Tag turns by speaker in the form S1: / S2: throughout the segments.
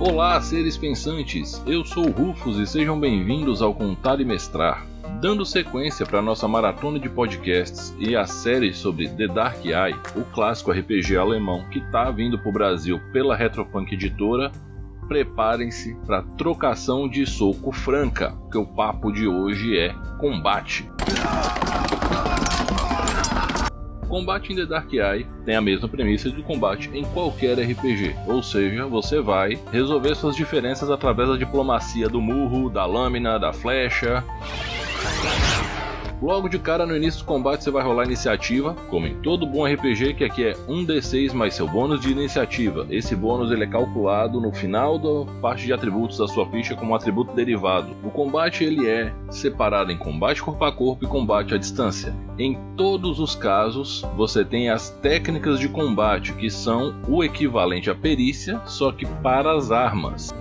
S1: Olá, seres pensantes! Eu sou Rufus e sejam bem-vindos ao Contar e Mestrar. Dando sequência para nossa maratona de podcasts e a série sobre The Dark Eye, o clássico RPG alemão que está vindo para o Brasil pela Retropunk Editora, preparem-se para trocação de soco franca, porque o papo de hoje é combate. Combate em The Dark Eye tem a mesma premissa de combate em qualquer RPG, ou seja, você vai resolver suas diferenças através da diplomacia do murro, da lâmina, da flecha. Logo de cara no início do combate você vai rolar iniciativa, como em todo bom RPG que aqui é 1d6 mais seu bônus de iniciativa. Esse bônus ele é calculado no final da parte de atributos da sua ficha como atributo derivado. O combate ele é separado em combate corpo a corpo e combate à distância. Em todos os casos você tem as técnicas de combate que são o equivalente à perícia, só que para as armas.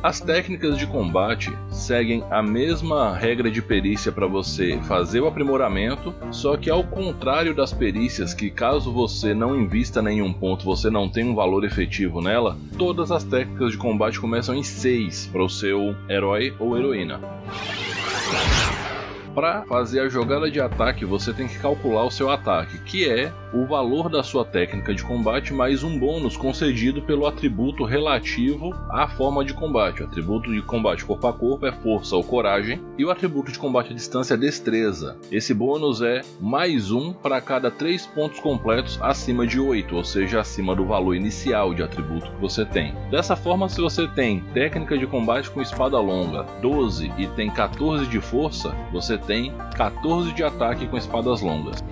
S1: As técnicas de combate seguem a mesma regra de perícia para você fazer o aprimoramento, só que ao contrário das perícias, que caso você não invista nenhum ponto, você não tem um valor efetivo nela, todas as técnicas de combate começam em 6 para o seu herói ou heroína para fazer a jogada de ataque, você tem que calcular o seu ataque, que é o valor da sua técnica de combate mais um bônus concedido pelo atributo relativo à forma de combate. O atributo de combate corpo a corpo é força ou coragem, e o atributo de combate à distância é destreza. Esse bônus é mais um para cada 3 pontos completos acima de 8, ou seja, acima do valor inicial de atributo que você tem. Dessa forma, se você tem técnica de combate com espada longa 12 e tem 14 de força, você tem 14 de ataque com espadas longas.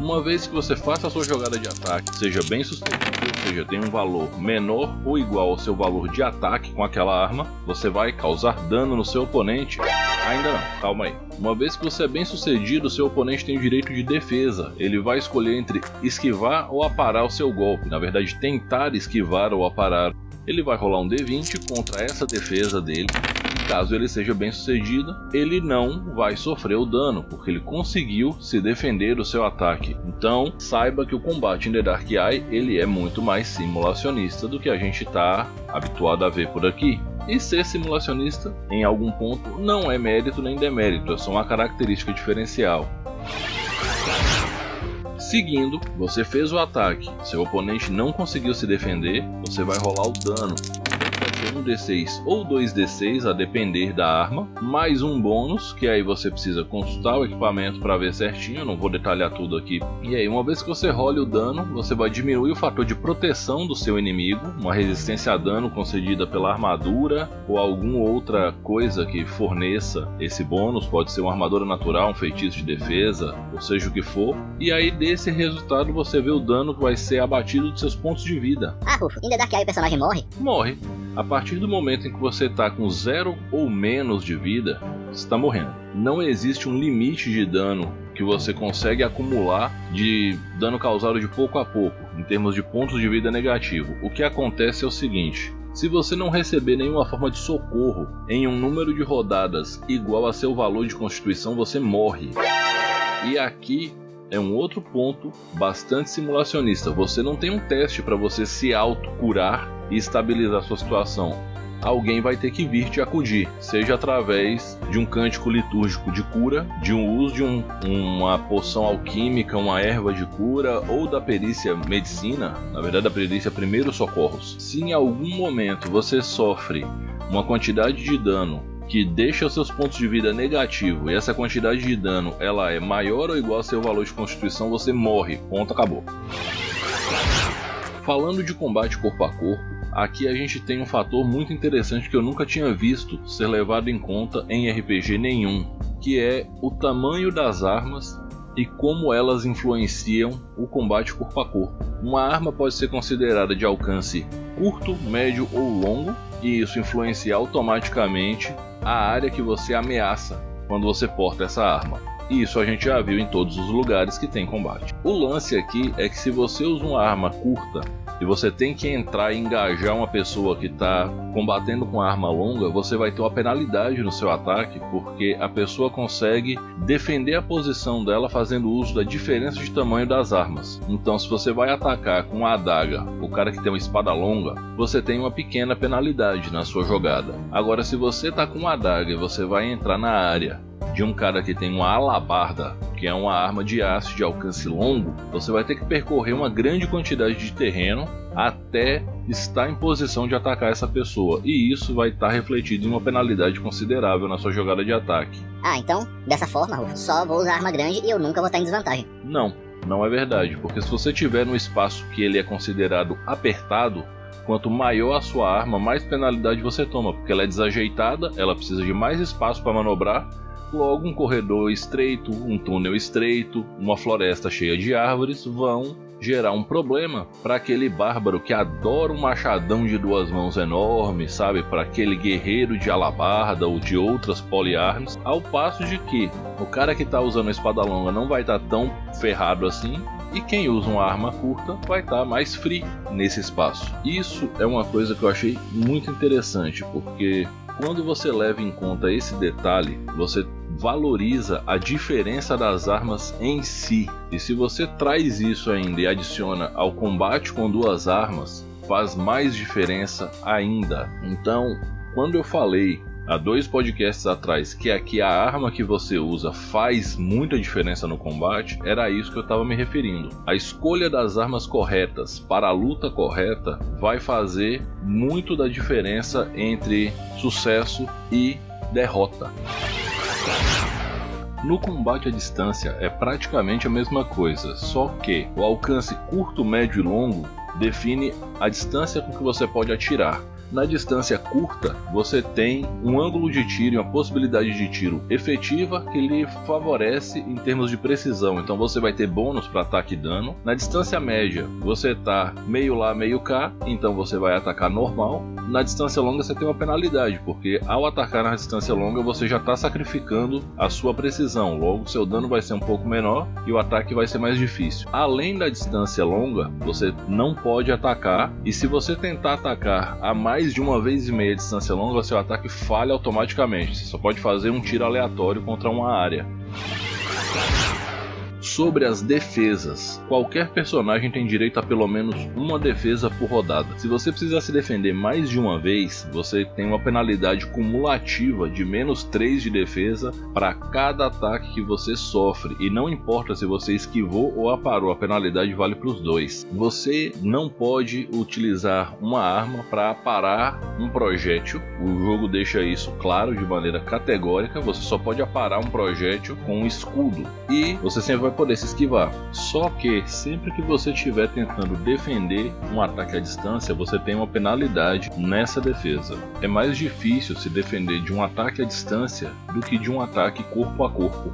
S1: Uma vez que você faça a sua jogada de ataque, seja bem sucedido, ou seja, tem um valor menor ou igual ao seu valor de ataque com aquela arma, você vai causar dano no seu oponente. Ainda não, calma aí. Uma vez que você é bem sucedido, seu oponente tem o direito de defesa. Ele vai escolher entre esquivar ou aparar o seu golpe. Na verdade, tentar esquivar ou aparar. Ele vai rolar um D20 contra essa defesa dele Caso ele seja bem sucedido, ele não vai sofrer o dano, porque ele conseguiu se defender do seu ataque. Então, saiba que o combate em The Dark Eye ele é muito mais simulacionista do que a gente está habituado a ver por aqui. E ser simulacionista, em algum ponto, não é mérito nem demérito, é só uma característica diferencial. Seguindo, você fez o ataque, seu oponente não conseguiu se defender, você vai rolar o dano ser um D6 ou 2D6, a depender da arma, mais um bônus, que aí você precisa consultar o equipamento para ver certinho, eu não vou detalhar tudo aqui. E aí, uma vez que você role o dano, você vai diminuir o fator de proteção do seu inimigo, uma resistência a dano concedida pela armadura ou alguma outra coisa que forneça esse bônus, pode ser uma armadura natural, um feitiço de defesa, ou seja o que for. E aí, desse resultado, você vê o dano que vai ser abatido dos seus pontos de vida.
S2: Ah, Rufo, ainda dá que aí o personagem morre?
S1: Morre. A partir do momento em que você está com zero ou menos de vida, está morrendo. Não existe um limite de dano que você consegue acumular de dano causado de pouco a pouco, em termos de pontos de vida negativo. O que acontece é o seguinte: se você não receber nenhuma forma de socorro em um número de rodadas igual a seu valor de constituição, você morre. E aqui é um outro ponto bastante simulacionista. Você não tem um teste para você se auto-curar e estabilizar sua situação. Alguém vai ter que vir te acudir, seja através de um cântico litúrgico de cura, de um uso de um, uma poção alquímica, uma erva de cura, ou da perícia medicina, na verdade, da perícia primeiros socorros. Se em algum momento você sofre uma quantidade de dano que deixa seus pontos de vida negativo e essa quantidade de dano ela é maior ou igual ao seu valor de constituição, você morre. Ponto, acabou. Falando de combate corpo a corpo, aqui a gente tem um fator muito interessante que eu nunca tinha visto ser levado em conta em RPG nenhum, que é o tamanho das armas e como elas influenciam o combate corpo a corpo. Uma arma pode ser considerada de alcance curto, médio ou longo, e isso influencia automaticamente a área que você ameaça quando você porta essa arma. E isso a gente já viu em todos os lugares que tem combate. O lance aqui é que se você usa uma arma curta, e você tem que entrar e engajar uma pessoa que está combatendo com arma longa, você vai ter uma penalidade no seu ataque, porque a pessoa consegue defender a posição dela fazendo uso da diferença de tamanho das armas. Então, se você vai atacar com a adaga o cara que tem uma espada longa, você tem uma pequena penalidade na sua jogada. Agora, se você está com uma adaga e você vai entrar na área de um cara que tem uma alabarda, que é uma arma de aço de alcance longo, você vai ter que percorrer uma grande quantidade de terreno até estar em posição de atacar essa pessoa, e isso vai estar refletido em uma penalidade considerável na sua jogada de ataque.
S2: Ah, então, dessa forma, Rufo, só vou usar arma grande e eu nunca vou estar em desvantagem.
S1: Não, não é verdade, porque se você tiver no espaço que ele é considerado apertado, quanto maior a sua arma, mais penalidade você toma, porque ela é desajeitada, ela precisa de mais espaço para manobrar Logo, um corredor estreito, um túnel estreito, uma floresta cheia de árvores vão gerar um problema para aquele bárbaro que adora um machadão de duas mãos enorme, sabe? Para aquele guerreiro de alabarda ou de outras poliarmes, ao passo de que o cara que está usando a espada longa não vai estar tá tão ferrado assim. E quem usa uma arma curta vai estar tá mais free nesse espaço. Isso é uma coisa que eu achei muito interessante, porque quando você leva em conta esse detalhe, você valoriza a diferença das armas em si. E se você traz isso ainda e adiciona ao combate com duas armas, faz mais diferença ainda. Então, quando eu falei há dois podcasts atrás que aqui a arma que você usa faz muita diferença no combate, era isso que eu estava me referindo. A escolha das armas corretas para a luta correta vai fazer muito da diferença entre sucesso e derrota. No combate à distância é praticamente a mesma coisa, só que o alcance curto, médio e longo define a distância com que você pode atirar. Na distância curta, você tem um ângulo de tiro e uma possibilidade de tiro efetiva que lhe favorece em termos de precisão. Então você vai ter bônus para ataque e dano. Na distância média, você está meio lá, meio cá, então você vai atacar normal. Na distância longa, você tem uma penalidade, porque ao atacar na distância longa, você já está sacrificando a sua precisão. Logo, seu dano vai ser um pouco menor e o ataque vai ser mais difícil. Além da distância longa, você não pode atacar, e se você tentar atacar a mais mais de uma vez e meia distância longa, seu ataque falha automaticamente. Você só pode fazer um tiro aleatório contra uma área. Sobre as defesas, qualquer personagem tem direito a pelo menos uma defesa por rodada. Se você precisar se defender mais de uma vez, você tem uma penalidade cumulativa de menos 3 de defesa para cada ataque que você sofre, e não importa se você esquivou ou aparou, a penalidade vale para os dois. Você não pode utilizar uma arma para parar um projétil, o jogo deixa isso claro de maneira categórica. Você só pode aparar um projétil com um escudo, e você sempre vai poder se esquivar. Só que sempre que você estiver tentando defender um ataque à distância, você tem uma penalidade nessa defesa. É mais difícil se defender de um ataque à distância do que de um ataque corpo a corpo.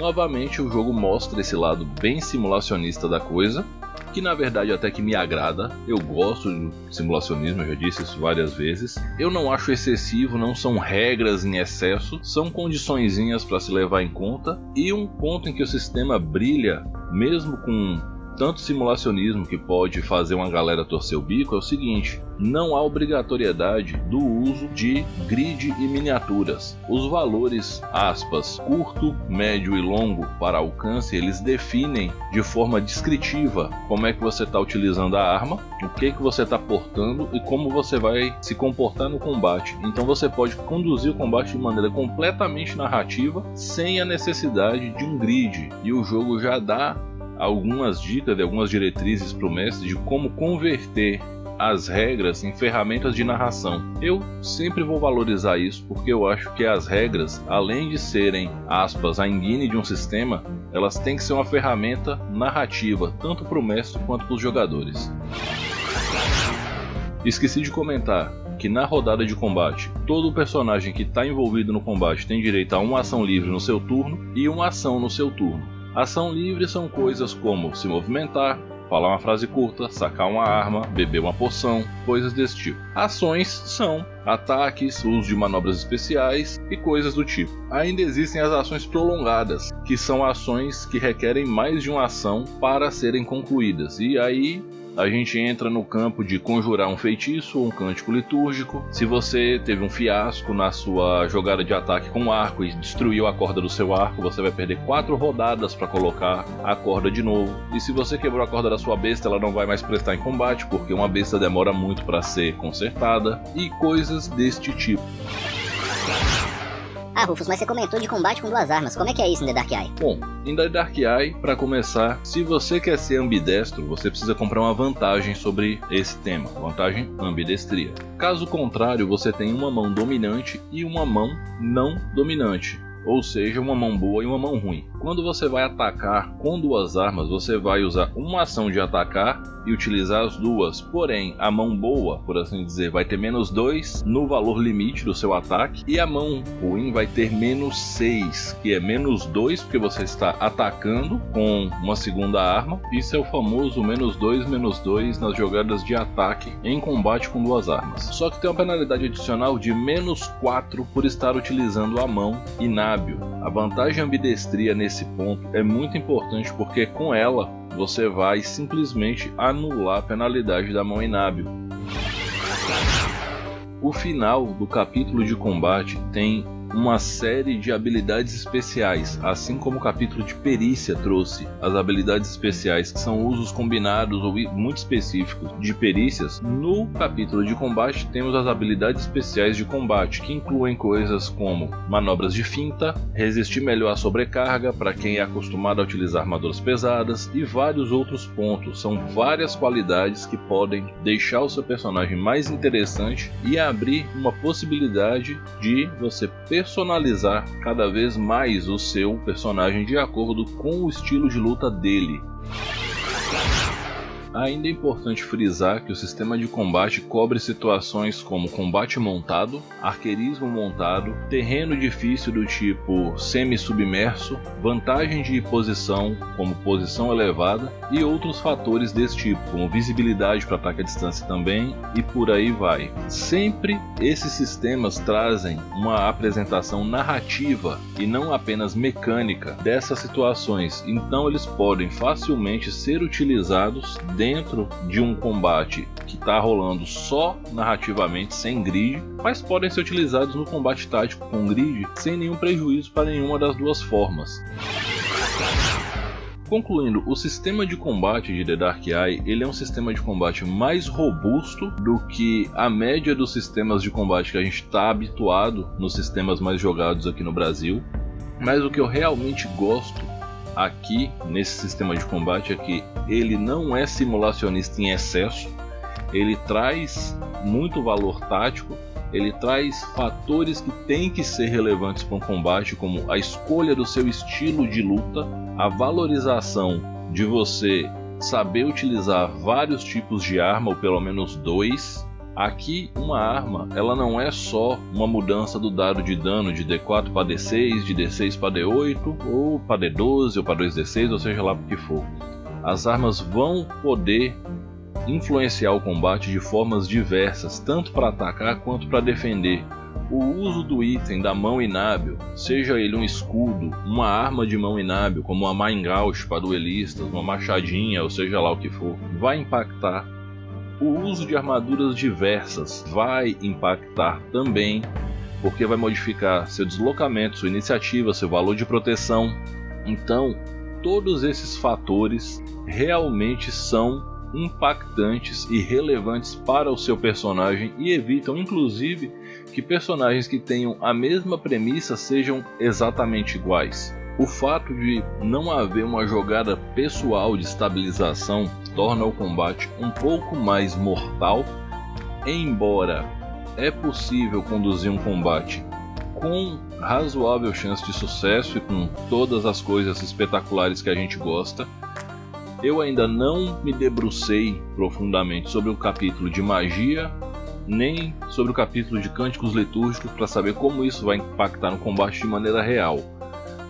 S1: Novamente, o jogo mostra esse lado bem simulacionista da coisa, que na verdade até que me agrada. Eu gosto de simulacionismo, eu já disse isso várias vezes. Eu não acho excessivo, não são regras em excesso, são condiçõezinhas para se levar em conta e um ponto em que o sistema brilha, mesmo com tanto simulacionismo que pode fazer uma galera torcer o bico é o seguinte: não há obrigatoriedade do uso de grid e miniaturas. Os valores, aspas, curto, médio e longo para alcance, eles definem de forma descritiva como é que você está utilizando a arma, o que que você está portando e como você vai se comportar no combate. Então você pode conduzir o combate de maneira completamente narrativa, sem a necessidade de um grid. E o jogo já dá algumas dicas e algumas diretrizes para o mestre de como converter as regras em ferramentas de narração. Eu sempre vou valorizar isso porque eu acho que as regras, além de serem aspas a engine de um sistema, elas têm que ser uma ferramenta narrativa tanto para o mestre quanto para os jogadores. Esqueci de comentar que na rodada de combate, todo personagem que está envolvido no combate tem direito a uma ação livre no seu turno e uma ação no seu turno. Ação livre são coisas como se movimentar, falar uma frase curta, sacar uma arma, beber uma poção, coisas desse tipo. Ações são ataques, uso de manobras especiais e coisas do tipo. Ainda existem as ações prolongadas, que são ações que requerem mais de uma ação para serem concluídas. E aí a gente entra no campo de conjurar um feitiço ou um cântico litúrgico. Se você teve um fiasco na sua jogada de ataque com o arco e destruiu a corda do seu arco, você vai perder quatro rodadas para colocar a corda de novo. E se você quebrou a corda da sua besta, ela não vai mais prestar em combate, porque uma besta demora muito para ser consertada e coisas deste tipo.
S2: Ah, Rufus, mas você comentou de combate com duas armas. Como é que é isso em The Dark Eye?
S1: Bom, em The Dark Eye, para começar, se você quer ser ambidestro, você precisa comprar uma vantagem sobre esse tema, vantagem ambidestria. Caso contrário, você tem uma mão dominante e uma mão não dominante ou seja, uma mão boa e uma mão ruim. Quando você vai atacar com duas armas, você vai usar uma ação de atacar e utilizar as duas. Porém, a mão boa, por assim dizer, vai ter menos 2 no valor limite do seu ataque, e a mão ruim vai ter menos 6, que é menos 2 porque você está atacando com uma segunda arma. Isso é o famoso menos 2, menos 2 nas jogadas de ataque em combate com duas armas. Só que tem uma penalidade adicional de menos 4 por estar utilizando a mão inábil. A vantagem ambidestria nesse ponto é muito importante porque com ela você vai simplesmente anular a penalidade da mão inábil. O final do capítulo de combate tem uma série de habilidades especiais, assim como o capítulo de perícia trouxe as habilidades especiais, que são usos combinados ou muito específicos de perícias. No capítulo de combate temos as habilidades especiais de combate, que incluem coisas como manobras de finta, resistir melhor à sobrecarga para quem é acostumado a utilizar armaduras pesadas e vários outros pontos. São várias qualidades que podem deixar o seu personagem mais interessante e abrir uma possibilidade de você personalizar cada vez mais o seu personagem de acordo com o estilo de luta dele. Ainda é importante frisar que o sistema de combate cobre situações como combate montado, arqueirismo montado, terreno difícil do tipo semi-submerso, vantagem de posição como posição elevada e outros fatores desse tipo, como visibilidade para ataque à distância também e por aí vai. Sempre esses sistemas trazem uma apresentação narrativa e não apenas mecânica dessas situações, então eles podem facilmente ser utilizados dentro de um combate que está rolando só narrativamente, sem grid, mas podem ser utilizados no combate tático com grid sem nenhum prejuízo para nenhuma das duas formas. Concluindo, o sistema de combate de The Dark Eye ele é um sistema de combate mais robusto do que a média dos sistemas de combate que a gente está habituado nos sistemas mais jogados aqui no Brasil. Mas o que eu realmente gosto aqui nesse sistema de combate é que ele não é simulacionista em excesso, ele traz muito valor tático, ele traz fatores que têm que ser relevantes para um combate, como a escolha do seu estilo de luta, a valorização de você saber utilizar vários tipos de arma, ou pelo menos dois, Aqui, uma arma, ela não é só uma mudança do dado de dano de D4 para D6, de D6 para D8, ou para D12, ou para 2D6, ou seja lá o que for. As armas vão poder influenciar o combate de formas diversas, tanto para atacar quanto para defender. O uso do item da mão inábil, seja ele um escudo, uma arma de mão inábil, como uma Maingausch para duelistas, uma machadinha, ou seja lá o que for, vai impactar o uso de armaduras diversas vai impactar também, porque vai modificar seu deslocamento, sua iniciativa, seu valor de proteção. Então, todos esses fatores realmente são impactantes e relevantes para o seu personagem e evitam, inclusive, que personagens que tenham a mesma premissa sejam exatamente iguais. O fato de não haver uma jogada pessoal de estabilização torna o combate um pouco mais mortal, embora é possível conduzir um combate com razoável chance de sucesso e com todas as coisas espetaculares que a gente gosta. Eu ainda não me debrucei profundamente sobre o capítulo de magia, nem sobre o capítulo de cânticos litúrgicos para saber como isso vai impactar no combate de maneira real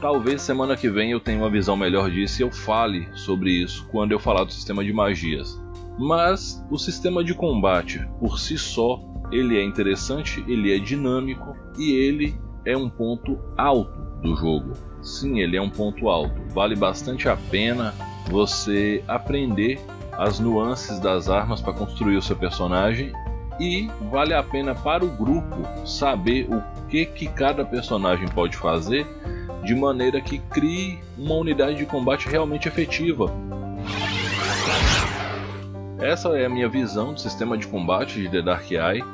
S1: Talvez semana que vem eu tenha uma visão melhor disso e eu fale sobre isso quando eu falar do sistema de magias. Mas o sistema de combate por si só, ele é interessante, ele é dinâmico e ele é um ponto alto do jogo. Sim, ele é um ponto alto. Vale bastante a pena você aprender as nuances das armas para construir o seu personagem e vale a pena para o grupo saber o que que cada personagem pode fazer de maneira que crie uma unidade de combate realmente efetiva. Essa é a minha visão do sistema de combate de The Dark Eye.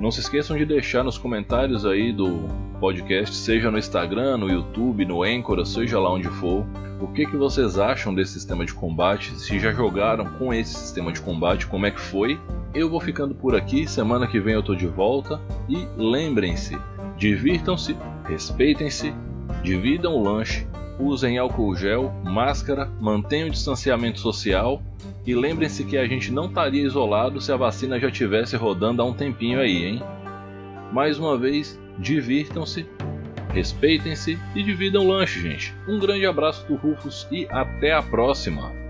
S1: Não se esqueçam de deixar nos comentários aí do podcast, seja no Instagram, no YouTube, no Anchor, seja lá onde for, o que, que vocês acham desse sistema de combate, se já jogaram com esse sistema de combate, como é que foi. Eu vou ficando por aqui, semana que vem eu tô de volta e lembrem-se, divirtam-se, respeitem-se, dividam o lanche, usem álcool gel, máscara, mantenham o distanciamento social e lembrem-se que a gente não estaria isolado se a vacina já tivesse rodando há um tempinho aí, hein? Mais uma vez, divirtam-se, respeitem-se e dividam o lanche, gente. Um grande abraço do Rufus e até a próxima!